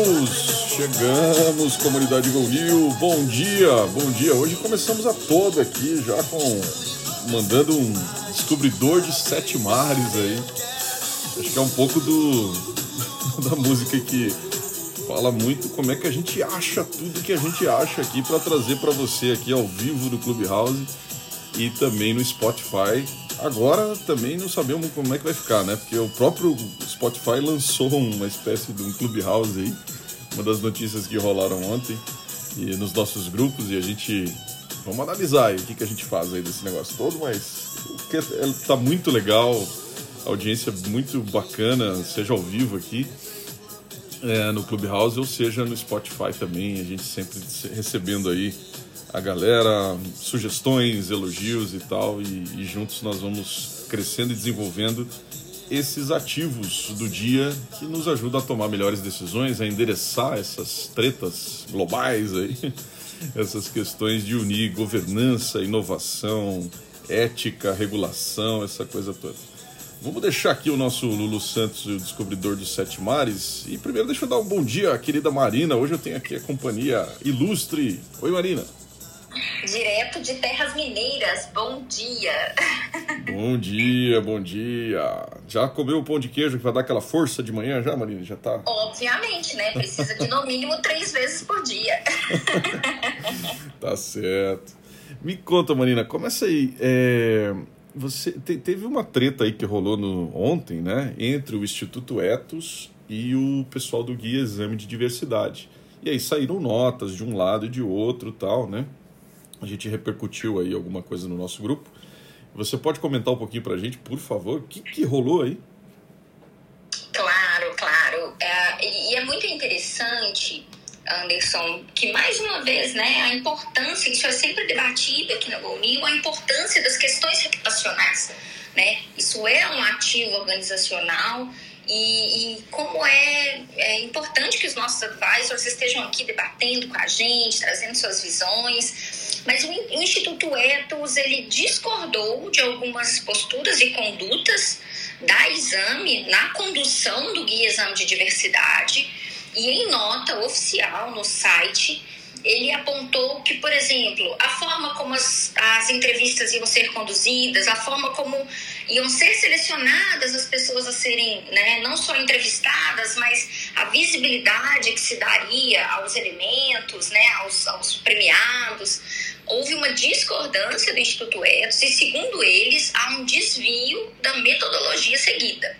Chegamos! Chegamos, comunidade Gol. Bom dia, bom dia. Hoje começamos a toda aqui já com mandando um descobridor de sete mares aí. Acho que é um pouco do da música que fala muito como é que a gente acha tudo que a gente acha aqui para trazer para você aqui ao vivo do Clubhouse e também no Spotify. Agora também não sabemos como é que vai ficar, né? Porque o próprio Spotify lançou uma espécie de um Clubhouse aí, uma das notícias que rolaram ontem e nos nossos grupos e a gente vamos analisar aí o que, que a gente faz aí desse negócio todo, mas o é, tá muito legal, audiência muito bacana, seja ao vivo aqui é, no Clubhouse ou seja no Spotify também. A gente sempre recebendo aí a galera, sugestões, elogios e tal, e, e juntos nós vamos crescendo e desenvolvendo esses ativos do dia que nos ajudam a tomar melhores decisões, a endereçar essas tretas globais aí, essas questões de unir governança, inovação, ética, regulação, essa coisa toda. Vamos deixar aqui o nosso Lulu Santos, o descobridor dos sete mares. E primeiro deixa eu dar um bom dia à querida Marina. Hoje eu tenho aqui a companhia ilustre. Oi, Marina. Direto de Terras Mineiras, bom dia. Bom dia, bom dia. Já comeu o pão de queijo que vai dar aquela força de manhã já, Marina? Já tá? Obviamente, né? Precisa de no mínimo três vezes por dia. Tá certo. Me conta, Marina, começa aí. É, você te- teve uma treta aí que rolou no, ontem, né? Entre o Instituto Etos e o pessoal do Guia Exame de Diversidade. E aí saíram notas de um lado e de outro tal, né? A gente repercutiu aí alguma coisa no nosso grupo. Você pode comentar um pouquinho pra gente, por favor? O que, que rolou aí? Claro, claro. É, e é muito interessante, Anderson, que mais uma vez, né, a importância, isso é sempre debatido aqui na GoNew, a importância das questões reputacionais, né? Isso é um ativo organizacional e, e como é, é importante que os nossos advisors estejam aqui debatendo com a gente, trazendo suas visões. Mas o, In- o Instituto Etos, ele discordou de algumas posturas e condutas da exame na condução do guia exame de diversidade e em nota oficial no site ele apontou que, por exemplo, a forma como as, as entrevistas iam ser conduzidas, a forma como iam ser selecionadas as pessoas a serem né, não só entrevistadas, mas a visibilidade que se daria aos elementos, né, aos, aos premiados. Houve uma discordância do Instituto Etos e, segundo eles, há um desvio da metodologia seguida.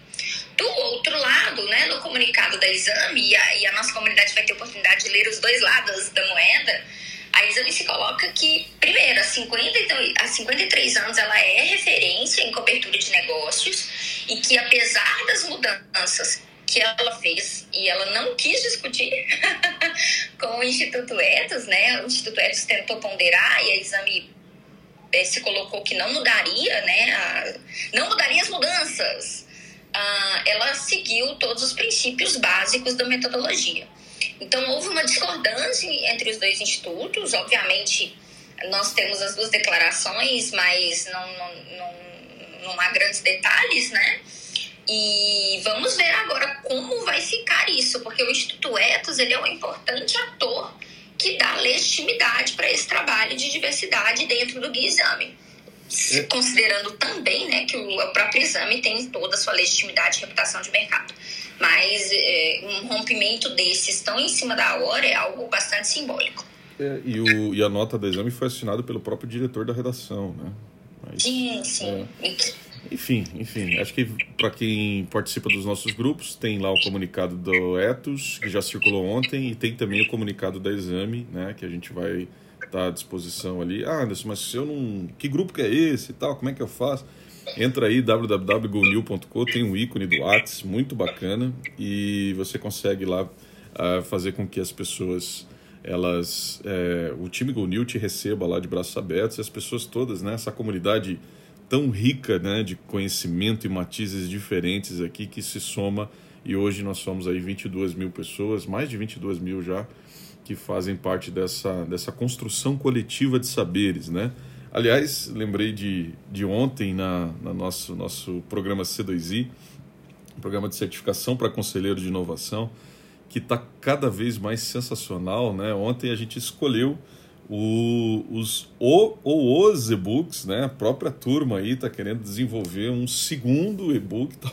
Do outro lado, né, no comunicado da Exame, e a, e a nossa comunidade vai ter oportunidade de ler os dois lados da moeda, a Exame se coloca que, primeiro, há 53, há 53 anos ela é referência em cobertura de negócios e que, apesar das mudanças que ela fez e ela não quis discutir com o Instituto Etos, né? O Instituto Etos tentou ponderar e a Exame eh, se colocou que não mudaria, né? a- não mudaria as mudanças. Ah, ela seguiu todos os princípios básicos da metodologia. Então, houve uma discordância entre os dois institutos. Obviamente, nós temos as duas declarações, mas não, não, não, não há grandes detalhes, né? E vamos ver agora como vai ficar isso, porque o Instituto Etos ele é um importante ator que dá legitimidade para esse trabalho de diversidade dentro do Guia Exame. É. Considerando também né, que o, próprio exame tem toda a sua legitimidade e reputação de mercado. Mas é, um rompimento desses tão em cima da hora é algo bastante simbólico. É, e, o, e a nota do exame foi assinada pelo próprio diretor da redação, né? Mas, Sim, sim. Enfim, enfim, acho que para quem participa dos nossos grupos, tem lá o comunicado do Etos, que já circulou ontem, e tem também o comunicado da Exame, né? Que a gente vai estar à disposição ali. Ah, Anderson, mas eu não. Que grupo que é esse e tal? Como é que eu faço? Entra aí, www.gonil.com, tem um ícone do Whats, muito bacana, e você consegue lá ah, fazer com que as pessoas elas é, o time Go New te receba lá de braços abertos e as pessoas todas né essa comunidade tão rica né de conhecimento e matizes diferentes aqui que se soma e hoje nós somos aí 22 mil pessoas, mais de 22 mil já, que fazem parte dessa, dessa construção coletiva de saberes, né? Aliás, lembrei de, de ontem na, na nosso, nosso programa C2I, programa de certificação para conselheiro de inovação, que está cada vez mais sensacional, né? Ontem a gente escolheu o, os o ou os e-books, né? A própria turma aí está querendo desenvolver um segundo e-book, tá?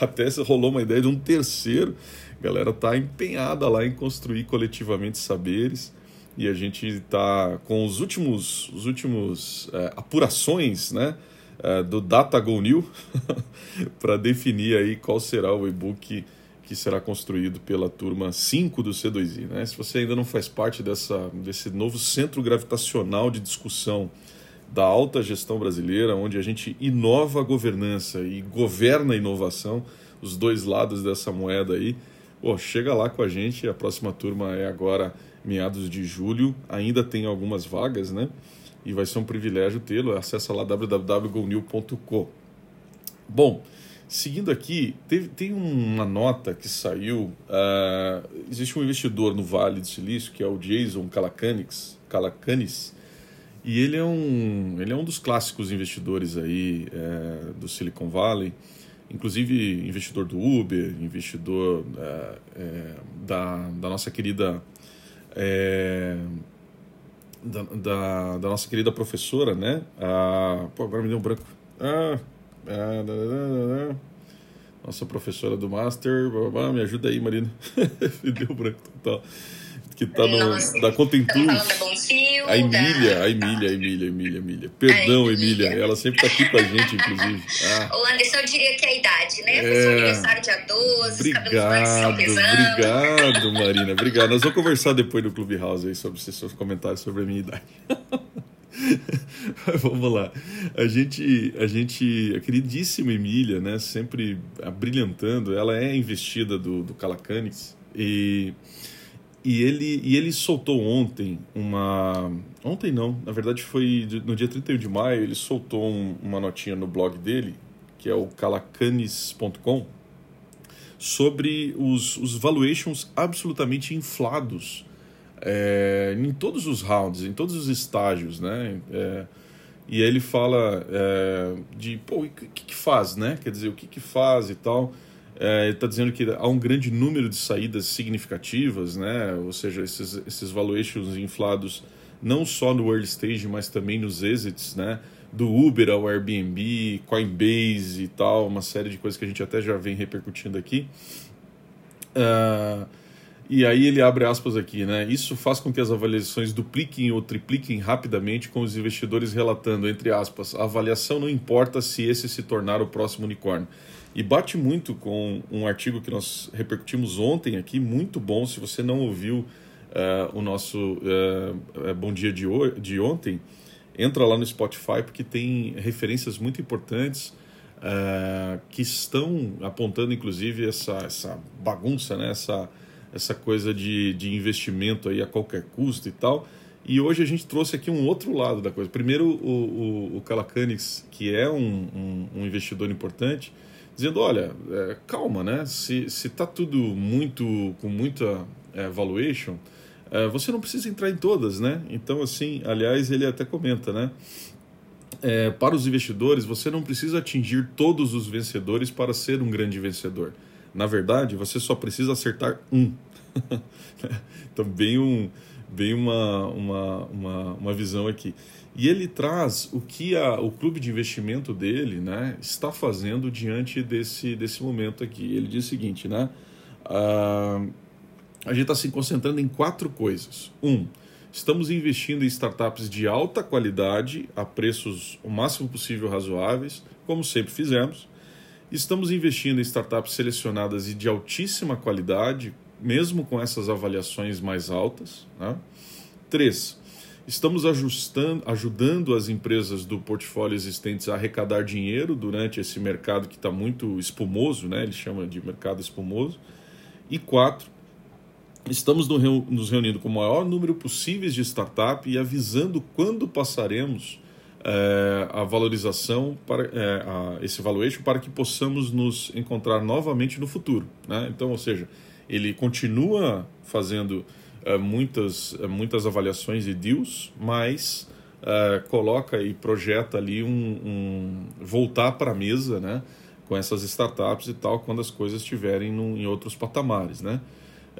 até rolou uma ideia de um terceiro. A galera está empenhada lá em construir coletivamente saberes e a gente está com os últimos, os últimos é, apurações, né? É, do DataGo New para definir aí qual será o e-book que será construído pela turma 5 do C2I. Né? Se você ainda não faz parte dessa, desse novo centro gravitacional de discussão da alta gestão brasileira, onde a gente inova a governança e governa a inovação, os dois lados dessa moeda aí, pô, chega lá com a gente, a próxima turma é agora meados de julho, ainda tem algumas vagas, né? E vai ser um privilégio tê-lo. Acesse lá www.gonil.com. Bom, Seguindo aqui, teve, tem uma nota que saiu. Uh, existe um investidor no Vale do Silício, que é o Jason Calacanis, Calacanis e ele é um, ele é um dos clássicos investidores aí é, do Silicon Valley, inclusive investidor do Uber, investidor é, da, da nossa querida. Da, da, da, nossa querida professora, né? Ah, pô, agora me deu um branco. Ah, nossa professora do Master, me ajuda aí, Marina. me deu branco total. Que tá no, Nossa, da Contentus. A Emília, a Emília, a Emília, a Emília, Emília. Perdão, a Emília. Ela sempre tá aqui com a gente, inclusive. Ah. O Anderson, eu diria que é a idade, né? É... Seu aniversário dia 12, obrigado, Obrigado, Marina. Obrigado. Nós vamos conversar depois no Clubhouse aí sobre seus comentários sobre a minha idade. Vamos lá. A gente, a gente, a queridíssima Emília, né, sempre brilhantando, ela é investida do, do Calacanis e, e, ele, e ele soltou ontem uma. Ontem não, na verdade foi no dia 31 de maio, ele soltou um, uma notinha no blog dele, que é o calacanis.com, sobre os, os valuations absolutamente inflados é, em todos os rounds, em todos os estágios, né? É, e ele fala é, de, pô, o que, que faz, né? Quer dizer, o que, que faz e tal. É, ele está dizendo que há um grande número de saídas significativas, né? Ou seja, esses, esses valuations inflados não só no early stage, mas também nos exits, né? Do Uber ao Airbnb, Coinbase e tal, uma série de coisas que a gente até já vem repercutindo aqui. Uh, e aí ele abre aspas aqui, né? Isso faz com que as avaliações dupliquem ou tripliquem rapidamente, com os investidores relatando, entre aspas, a avaliação não importa se esse se tornar o próximo unicórnio. E bate muito com um artigo que nós repercutimos ontem aqui, muito bom. Se você não ouviu uh, o nosso uh, Bom Dia de, de ontem, entra lá no Spotify, porque tem referências muito importantes uh, que estão apontando, inclusive, essa, essa bagunça, né? essa essa coisa de, de investimento aí a qualquer custo e tal. E hoje a gente trouxe aqui um outro lado da coisa. Primeiro, o, o, o que é um, um, um, investidor importante, dizendo: olha, é, calma, né? Se está tudo muito com muita é, valuation, é, você não precisa entrar em todas, né? Então, assim, aliás, ele até comenta, né? É, para os investidores, você não precisa atingir todos os vencedores para ser um grande vencedor. Na verdade, você só precisa acertar um. então, bem, um, bem uma, uma, uma, uma visão aqui. E ele traz o que a, o clube de investimento dele né, está fazendo diante desse, desse momento aqui. Ele diz o seguinte, né? Uh, a gente está se concentrando em quatro coisas. Um, estamos investindo em startups de alta qualidade a preços o máximo possível razoáveis, como sempre fizemos. Estamos investindo em startups selecionadas e de altíssima qualidade, mesmo com essas avaliações mais altas. Né? Três, estamos ajustando, ajudando as empresas do portfólio existentes a arrecadar dinheiro durante esse mercado que está muito espumoso, né? ele chama de mercado espumoso. E quatro, estamos nos reunindo com o maior número possível de startups e avisando quando passaremos é, a valorização para é, a, esse valuation para que possamos nos encontrar novamente no futuro, né? Então, ou seja, ele continua fazendo é, muitas é, muitas avaliações e deals, mas é, coloca e projeta ali um, um voltar para a mesa, né? Com essas startups e tal, quando as coisas estiverem em outros patamares, né?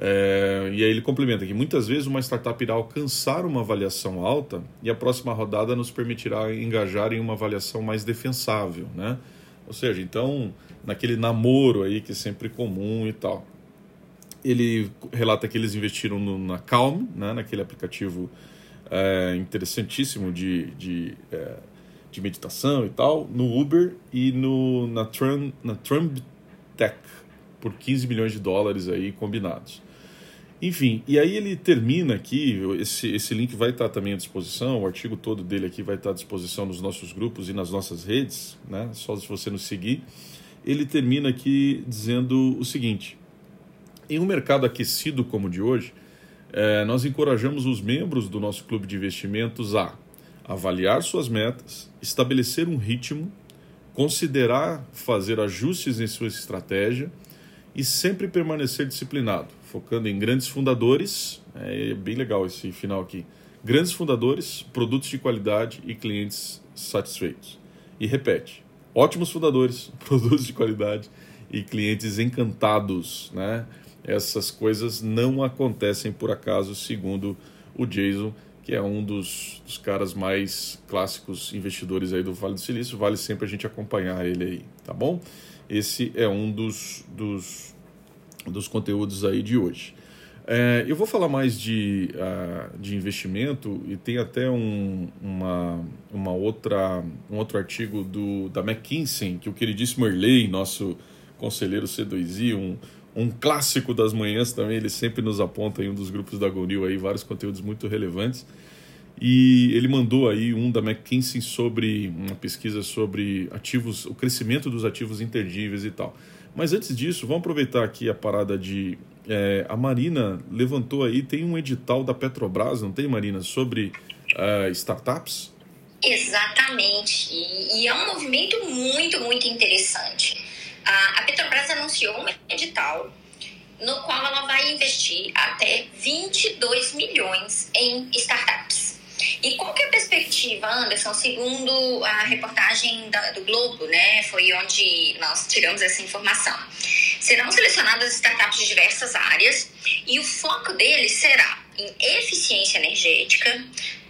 É, e aí ele complementa que muitas vezes uma startup irá alcançar uma avaliação alta e a próxima rodada nos permitirá engajar em uma avaliação mais defensável, né? Ou seja, então, naquele namoro aí que é sempre comum e tal. Ele relata que eles investiram no, na Calm, né, naquele aplicativo é, interessantíssimo de, de, é, de meditação e tal, no Uber e no, na, Trum, na Trump Tech, por 15 milhões de dólares aí combinados. Enfim, e aí ele termina aqui, esse, esse link vai estar também à disposição, o artigo todo dele aqui vai estar à disposição nos nossos grupos e nas nossas redes, né? só se você nos seguir. Ele termina aqui dizendo o seguinte: em um mercado aquecido como o de hoje, é, nós encorajamos os membros do nosso clube de investimentos a avaliar suas metas, estabelecer um ritmo, considerar fazer ajustes em sua estratégia e sempre permanecer disciplinado, focando em grandes fundadores. É bem legal esse final aqui. Grandes fundadores, produtos de qualidade e clientes satisfeitos. E repete: ótimos fundadores, produtos de qualidade e clientes encantados, né? Essas coisas não acontecem por acaso, segundo o Jason, que é um dos, dos caras mais clássicos investidores aí do Vale do Silício. Vale sempre a gente acompanhar ele aí, tá bom? Esse é um dos, dos, dos conteúdos aí de hoje. É, eu vou falar mais de, uh, de investimento e tem até um, uma, uma outra, um outro artigo do, da McKinsey, que o queridíssimo Erley, nosso conselheiro C2I, um, um clássico das manhãs também, ele sempre nos aponta em um dos grupos da Gonil aí vários conteúdos muito relevantes. E ele mandou aí um da McKinsey sobre uma pesquisa sobre ativos, o crescimento dos ativos interdíveis e tal. Mas antes disso, vamos aproveitar aqui a parada de. É, a Marina levantou aí, tem um edital da Petrobras, não tem, Marina, sobre uh, startups? Exatamente. E, é um movimento muito, muito interessante. A, a Petrobras anunciou um edital no qual ela vai investir até 22 milhões em startups. E qual que é a perspectiva, Anderson? Segundo a reportagem da, do Globo, né, foi onde nós tiramos essa informação. Serão selecionadas startups de diversas áreas e o foco deles será em eficiência energética,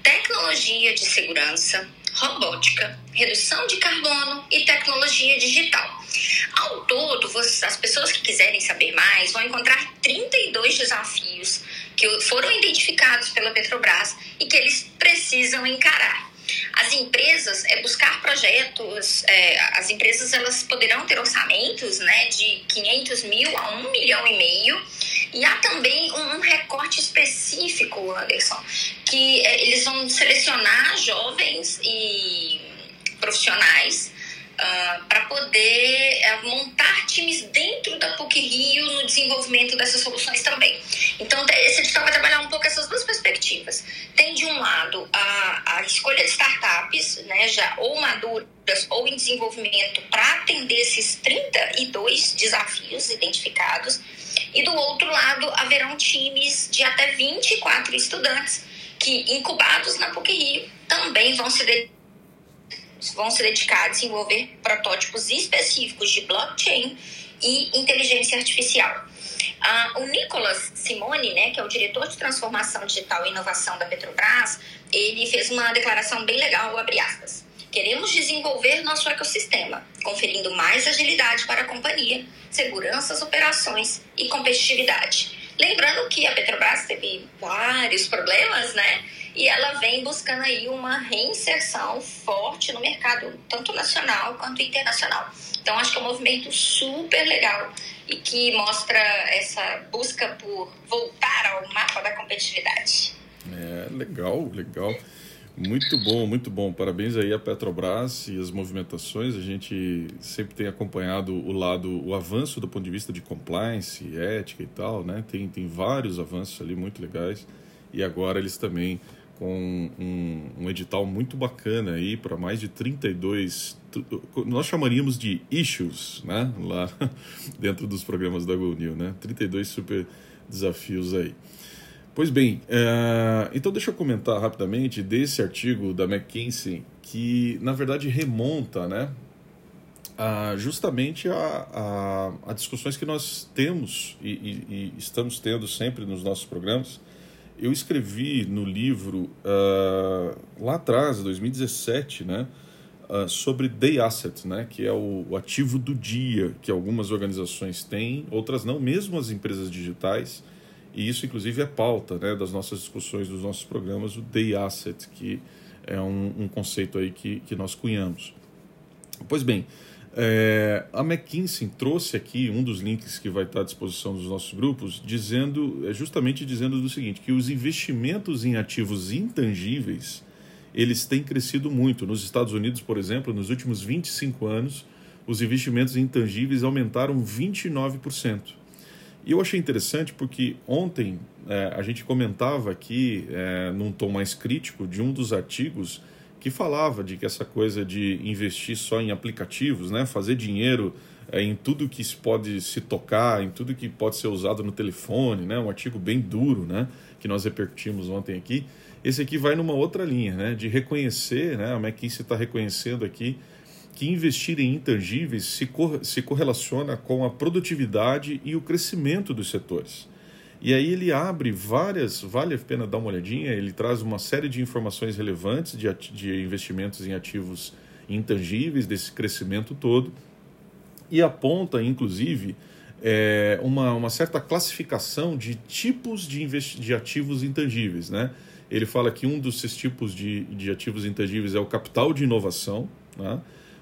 tecnologia de segurança, robótica, redução de carbono e tecnologia digital. Ao todo, as pessoas que quiserem saber mais vão encontrar 32 desafios que foram identificados pela Petrobras e que eles precisam encarar. As empresas é buscar projetos, é, as empresas elas poderão ter orçamentos né, de 500 mil a 1 milhão e meio e há também um, recorte específico, Anderson, que é, eles vão selecionar jovens e profissionais uh, ah, para poder uh, montar times dentro da PUC Rio no desenvolvimento dessas soluções também. Então, esse edital vai trabalhar um pouco essas duas perspectivas. Tem, de um lado, a, a escolha de startups, né, já ou maduras ou em desenvolvimento para atender esses 32 desafios identificados. E do outro lado, haverão times de até 24 estudantes que, incubados na PUC Rio, também vão se dedicar vão se dedicar a desenvolver protótipos específicos de blockchain e inteligência artificial. Ah, o Nicolas Simone, né, que é o diretor de transformação digital e inovação da Petrobras, ele fez uma declaração bem legal, abre aspas. Queremos desenvolver nosso ecossistema, conferindo mais agilidade para a companhia, segurança operações e competitividade. Lembrando que a Petrobras teve vários problemas, né? e ela vem buscando aí uma reinserção forte no mercado, tanto nacional quanto internacional. Então, acho que é um movimento super legal e que mostra essa busca por voltar ao mapa da competitividade. É, legal, legal. Muito bom, muito bom. Parabéns aí à Petrobras e as movimentações. A gente sempre tem acompanhado o lado, o avanço do ponto de vista de compliance, ética e tal, né? Tem, tem vários avanços ali muito legais. E agora eles também com um, um edital muito bacana aí para mais de 32, nós chamaríamos de issues, né? Lá dentro dos programas da GoNew, né? 32 super desafios aí. Pois bem, uh, então deixa eu comentar rapidamente desse artigo da McKinsey que na verdade remonta, né? A, justamente a, a, a, discussões que nós temos e, e, e estamos tendo sempre nos nossos programas eu escrevi no livro uh, lá atrás, 2017, né, uh, sobre day asset, né, que é o, o, ativo do dia que algumas organizações têm, outras não, mesmo as empresas digitais. E isso, inclusive, é pauta né, das nossas discussões, dos nossos programas, o day asset, que é um, um conceito aí que, que nós cunhamos. Pois bem, é, a McKinsey trouxe aqui um dos links que vai estar à disposição dos nossos grupos, dizendo, é justamente dizendo do seguinte, que os investimentos em ativos intangíveis, eles têm crescido muito. Nos Estados Unidos, por exemplo, nos últimos 25 anos, os investimentos intangíveis aumentaram 29%. E eu achei interessante porque ontem é, a gente comentava aqui, é, num tom mais crítico, de um dos artigos que falava de que essa coisa de investir só em aplicativos, né, fazer dinheiro é, em tudo que pode se tocar, em tudo que pode ser usado no telefone, né, um artigo bem duro, né, que nós repercutimos ontem aqui. Esse aqui vai numa outra linha, né, de reconhecer, né, a McKinsey está reconhecendo aqui que investir em intangíveis se, cor se correlaciona com a produtividade e o crescimento dos setores. E aí ele abre várias, vale a pena dar uma olhadinha, ele traz uma série de informações relevantes de, de investimentos em ativos intangíveis, desse crescimento todo, e aponta, inclusive, é, uma, uma certa classificação de tipos de, de ativos intangíveis. Né? Ele fala que um desses tipos de, de ativos intangíveis é o capital de inovação, né?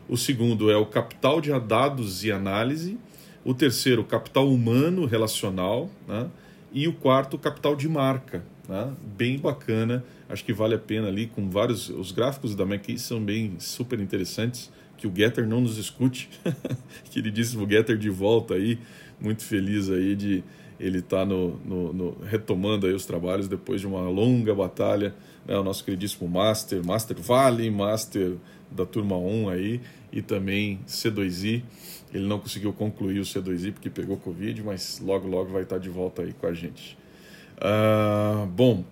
O segundo é o capital de dados e análise, o terceiro, capital humano relacional, né? E o quarto, capital de marca, né? bem bacana. Acho que vale a pena ali, com vários. Os gráficos da McKinsey são bem super interessantes. Que o Getter não nos escute. Queridíssimo Getter de volta aí, muito feliz aí de ele estar tá no, no, no, retomando aí os trabalhos depois de uma longa batalha. Né? O nosso queridíssimo Master, Master Vale, Master da turma 1 aí, e também C2I. Ele não conseguiu concluir o C2I porque pegou Covid, mas logo, logo vai estar de volta aí com a gente. Uh, bom,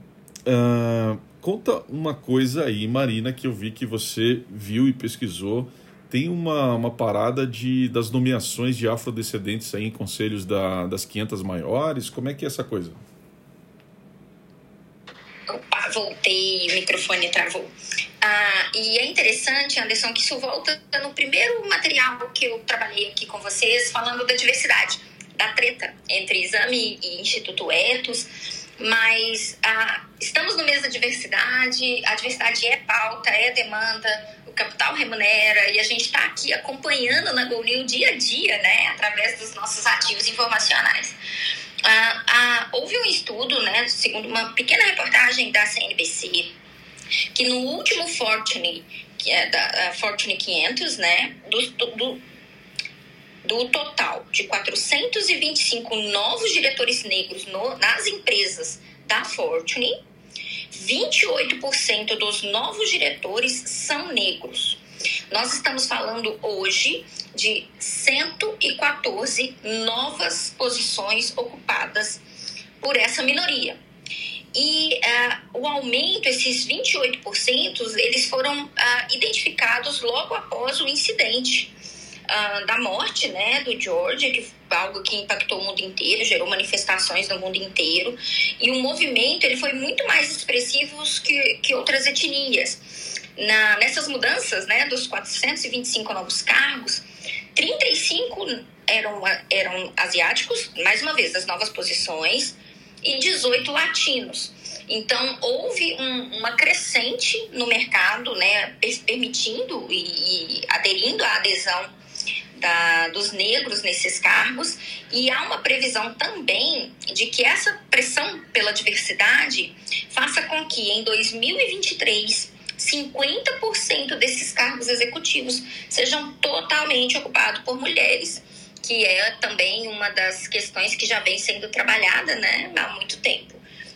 uh, conta uma coisa aí, Marina, que eu vi que você viu e pesquisou. Tem uma, uma parada de, das nomeações de afrodescendentes aí em conselhos da, das 500 maiores. Como é que é essa coisa? Opa, voltei, o microfone travou. Ah, e é interessante, Anderson, que isso volta no primeiro material que eu trabalhei aqui com vocês, falando da diversidade, da treta entre exame e Instituto Etos. Mas ah, estamos no mês da diversidade, a diversidade é pauta, é demanda, o capital remunera e a gente está aqui acompanhando na GoNew dia a dia, né, através dos nossos ativos informacionais. Ah, ah, houve um estudo, né, segundo uma pequena reportagem da CNBC, que no último Fortune, que é da Fortune 500, né, do, do, do total de 425 novos diretores negros no, nas empresas da Fortune, 28% dos novos diretores são negros. Nós estamos falando hoje de 114 novas posições ocupadas por essa minoria. E uh, o aumento, esses 28%, eles foram uh, identificados logo após o incidente uh, da morte né, do George, que algo que impactou o mundo inteiro, gerou manifestações no mundo inteiro. E o movimento ele foi muito mais expressivo que, que outras etnias. Na, nessas mudanças né, dos 425 novos cargos, 35 eram, eram asiáticos, mais uma vez, as novas posições, e 18 latinos. Então, houve um, uma crescente no mercado, né, permitindo e, e aderindo à adesão da, dos negros nesses cargos, e há uma previsão também de que essa pressão pela diversidade faça com que em 2023 50% desses cargos executivos sejam totalmente ocupados por mulheres que é também uma das questões que já vem sendo trabalhada né, há muito tempo.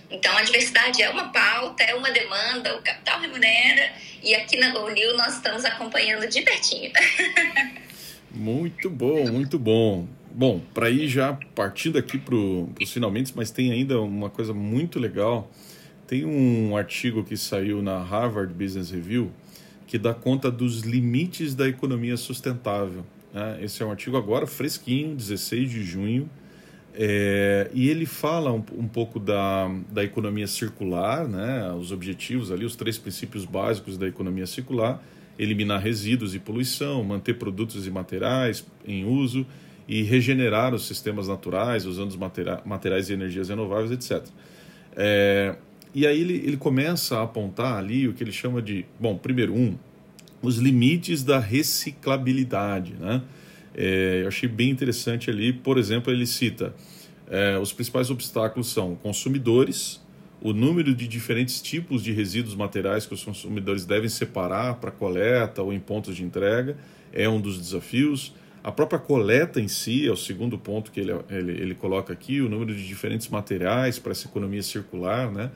Então, a diversidade é uma pauta, é uma demanda, o capital remunera, e aqui na GoNew nós estamos acompanhando de pertinho. muito bom, muito bom. Bom, para ir já partindo aqui para os finalmente, mas tem ainda uma coisa muito legal. Tem um artigo que saiu na Harvard Business Review que dá conta dos limites da economia sustentável. Né? Esse é um artigo agora fresquinho, 16 de junho, é, e ele fala um, um, pouco da, da economia circular, né? os objetivos ali, os três princípios básicos da economia circular, eliminar resíduos e poluição, manter produtos e materiais em uso e regenerar os sistemas naturais usando os materiais e energias renováveis, etc. É, e aí ele, ele começa a apontar ali o que ele chama de, bom, primeiro, um, os limites da reciclabilidade, né? É, eu achei bem interessante ali, por exemplo, ele cita é, os principais obstáculos são consumidores, o número de diferentes tipos de resíduos materiais que os consumidores devem separar para coleta ou em pontos de entrega é um dos desafios. A própria coleta em si é o segundo ponto que ele, ele, ele coloca aqui, o número de diferentes materiais para essa economia circular, né?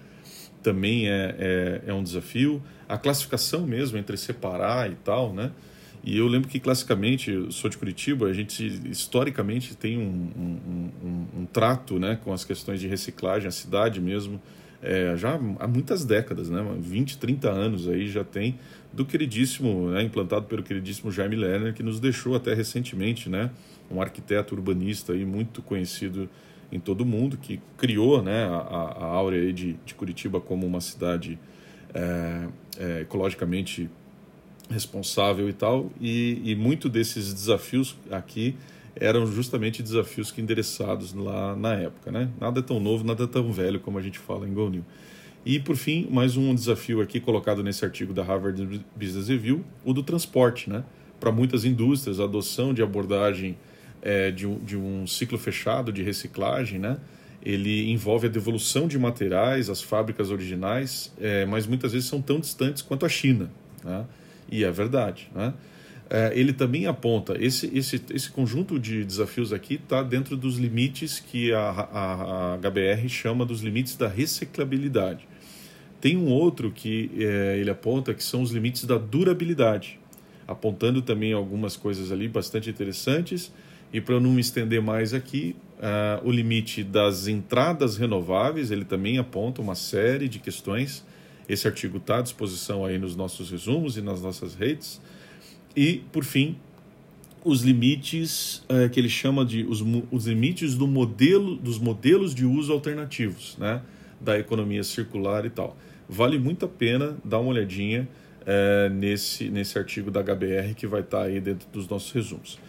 Também é, é, é, um desafio. A classificação mesmo entre separar e tal, né? E eu lembro que classicamente, eu sou de Curitiba, a gente historicamente tem um, um, um, um trato né, com as questões de reciclagem, a cidade mesmo, é, já há muitas décadas, né, 20, 30 anos aí já tem, do queridíssimo, né, implantado pelo queridíssimo Jaime Lerner, que nos deixou até recentemente, né, um arquiteto urbanista aí muito conhecido em todo o mundo, que criou né, a, a áurea de, de Curitiba como uma cidade é, é, ecologicamente responsável e tal, e, e muito desses desafios aqui eram justamente desafios que endereçados lá na época, né? Nada é tão novo, nada é tão velho como a gente fala em Go New. E por fim, mais um desafio aqui colocado nesse artigo da Harvard Business Review, o do transporte, né? Para muitas indústrias, a adoção de abordagem é, de, de um ciclo fechado de reciclagem, né? Ele envolve a devolução de materiais às fábricas originais, é, mas muitas vezes são tão distantes quanto a China, né? E é verdade, né? É, ele também aponta esse, esse, esse conjunto de desafios aqui está dentro dos limites que a, a, a, HBR chama dos limites da reciclabilidade. Tem um outro que é, ele aponta que são os limites da durabilidade, apontando também algumas coisas ali bastante interessantes e para eu não me estender mais aqui, uh, o limite das entradas renováveis, ele também aponta uma série de questões. Esse artigo está à disposição aí nos nossos resumos e nas nossas redes. E, por fim, os limites uh, que ele chama de os, os limites do modelo, dos modelos de uso alternativos, né? da economia circular e tal. Vale muito a pena dar uma olhadinha uh, nesse, nesse artigo da HBR que vai estar tá aí dentro dos nossos resumos.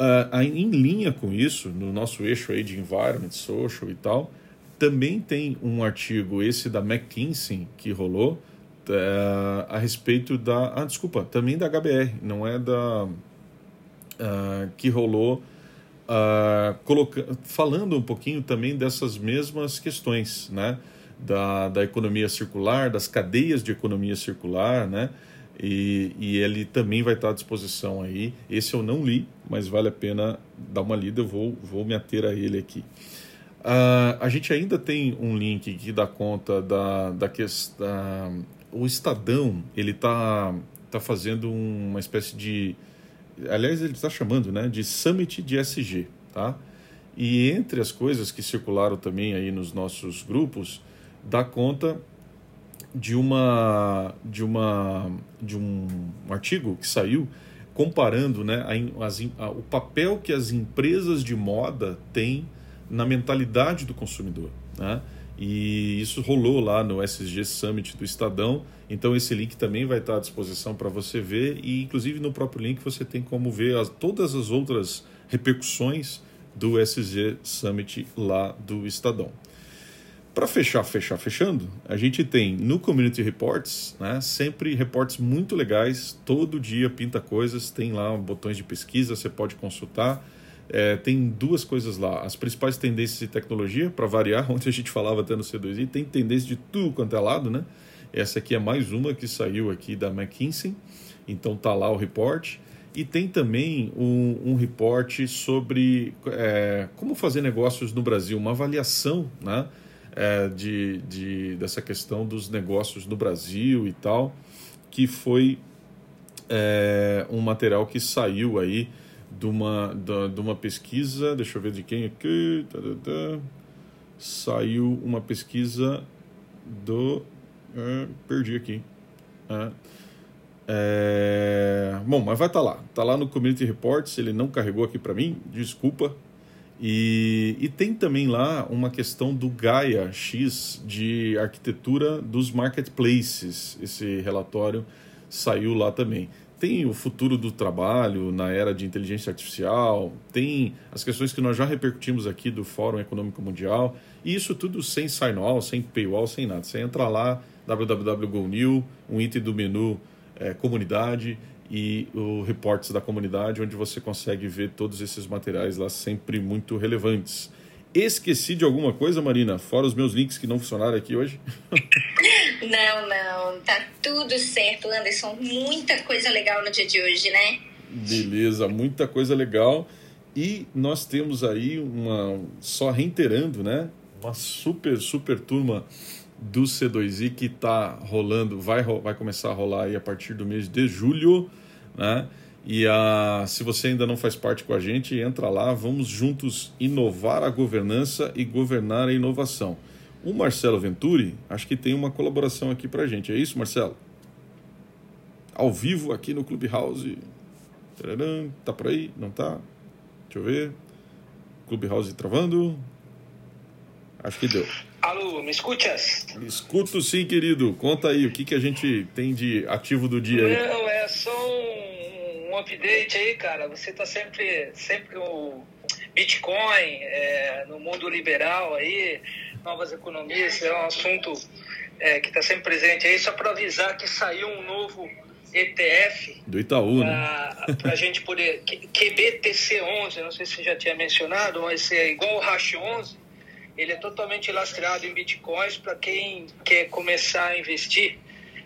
Uh, em linha com isso, no nosso eixo aí de environment, social e tal, também tem um artigo, esse da McKinsey, que rolou, uh, a respeito da. Ah, desculpa, também da HBR, não é da. Uh, que rolou uh, coloca, falando um pouquinho também dessas mesmas questões, né? Da, da economia circular, das cadeias de economia circular, né? E, e, ele também vai estar à disposição aí. Esse eu não li, mas vale a pena dar uma lida, eu vou, vou me ater a ele aqui. Uh, a gente ainda tem um link que dá conta da, da questão. O Estadão ele está tá fazendo uma espécie de. Aliás, ele está chamando né, de Summit de SG. Tá? E entre as coisas que circularam também aí nos nossos grupos, dá conta de uma de uma de um artigo que saiu comparando né, a, as, a, o papel que as empresas de moda têm na mentalidade do consumidor. Né? E isso rolou lá no SG Summit do Estadão. Então esse link também vai estar à disposição para você ver e inclusive no próprio link você tem como ver as, todas as outras repercussões do SG Summit lá do Estadão. Para fechar, fechar, fechando, a gente tem no Community Reports, né, sempre reportes muito legais, todo dia pinta coisas, tem lá botões de pesquisa, você pode consultar. É, tem duas coisas lá, as principais tendências de tecnologia, para variar, ontem a gente falava até no C2i, tem tendência de tudo quanto é lado, né? Essa aqui é mais uma que saiu aqui da McKinsey, então tá lá o report. E tem também um, um report sobre é, como fazer negócios no Brasil, uma avaliação, né? É, de, de, dessa questão dos negócios no Brasil e tal, que foi é, um material que saiu aí de uma, de, de uma pesquisa, deixa eu ver de quem aqui, tá, tá, tá. saiu uma pesquisa do. É, perdi aqui. É, é, bom, mas vai estar tá lá. Está lá no Community Reports. Ele não carregou aqui para mim, desculpa. E, e tem também lá uma questão do Gaia X de arquitetura dos marketplaces. Esse relatório saiu lá também. Tem o futuro do trabalho na era de inteligência artificial, tem as questões que nós já repercutimos aqui do Fórum Econômico Mundial, e isso tudo sem sign-on, sem paywall, sem nada. Você entra lá, www.gonew, um item do menu é, comunidade e o reportes da comunidade, onde você consegue ver todos esses materiais lá sempre muito relevantes. Esqueci de alguma coisa, Marina? Fora os meus links que não funcionaram aqui hoje? não, não. Tá tudo certo, Anderson. Muita coisa legal no dia de hoje, né? Beleza, muita coisa legal. E nós temos aí uma. Só reiterando, né? Uma super, super turma do C2I que está rolando, vai, vai começar a rolar aí a partir do mês de julho, né? E a, se você ainda não faz parte com a gente, entra lá, vamos juntos inovar a governança e governar a inovação. O Marcelo Venturi, acho que tem uma colaboração aqui para a gente. É isso, Marcelo? Ao vivo aqui no Clubhouse. Tararam, tá por aí? Não tá? Deixa eu ver. Clubhouse travando. Acho que deu. Alô, me escutas? Escuto sim, querido. Conta aí, o que, que a gente tem de ativo do dia aí? Não, é só update aí, cara. Você tá sempre, sempre o Bitcoin é, no mundo liberal aí, novas economias, é um assunto é, que está sempre presente aí. Só para avisar que saiu um novo ETF. Do Itaú, né? Para a gente poder. QBTC11, não sei se você já tinha mencionado, mas é igual o Hash 11 ele é totalmente lastreado em bitcoins para quem quer começar a investir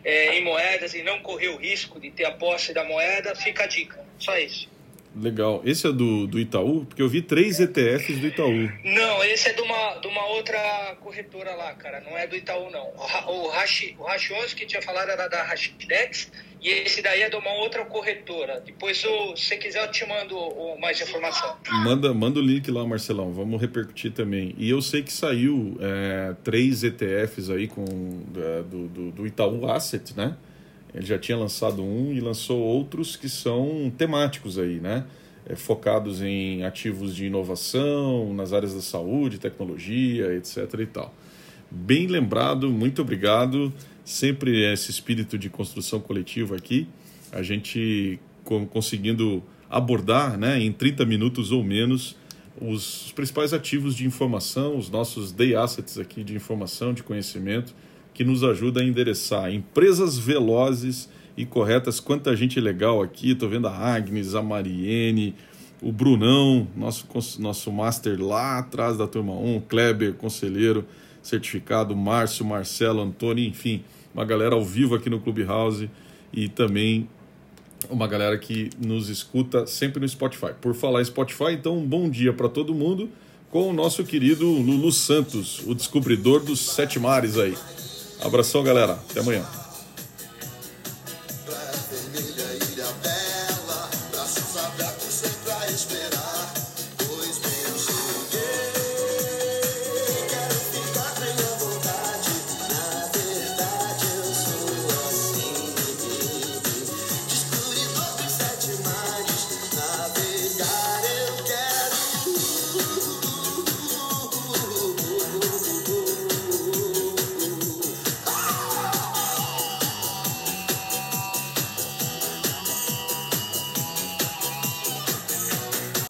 é, em moedas e não correr o risco de ter a posse da moeda, fica a dica. Só isso. Legal. Esse é do, do Itaú? Porque eu vi três ETFs do Itaú. Não, esse é de uma, de uma outra corretora lá, cara. Não é do Itaú, não. O o Hash 11 que tinha falado era da Hashdex e esse daí é de uma outra corretora. Depois, se você quiser, eu te mando mais informação. Manda, manda o link lá, Marcelão. Vamos repercutir também. E eu sei que saiu é, três ETFs aí com, é, do, do, do Itaú Asset, né? Ele já tinha lançado um e lançou outros que são temáticos aí, né? É, focados em ativos de inovação, nas áreas da saúde, tecnologia, etc. e tal. Bem lembrado, muito obrigado. Sempre esse espírito de construção coletiva aqui, a gente conseguindo abordar né, em 30 minutos ou menos os principais ativos de informação, os nossos day assets aqui de informação, de conhecimento que nos ajuda a endereçar empresas velozes e corretas. Quanta gente legal aqui, estou vendo a Agnes, a Mariene, o Brunão, nosso, nosso master lá atrás da turma 1, Kleber, conselheiro certificado, Márcio, Marcelo, Antônio, enfim, uma galera ao vivo aqui no Clubhouse e também uma galera que nos escuta sempre no Spotify. Por falar em Spotify, então um bom dia para todo mundo com o nosso querido Lulu Santos, o descobridor dos sete mares aí. Abração, galera. Até amanhã.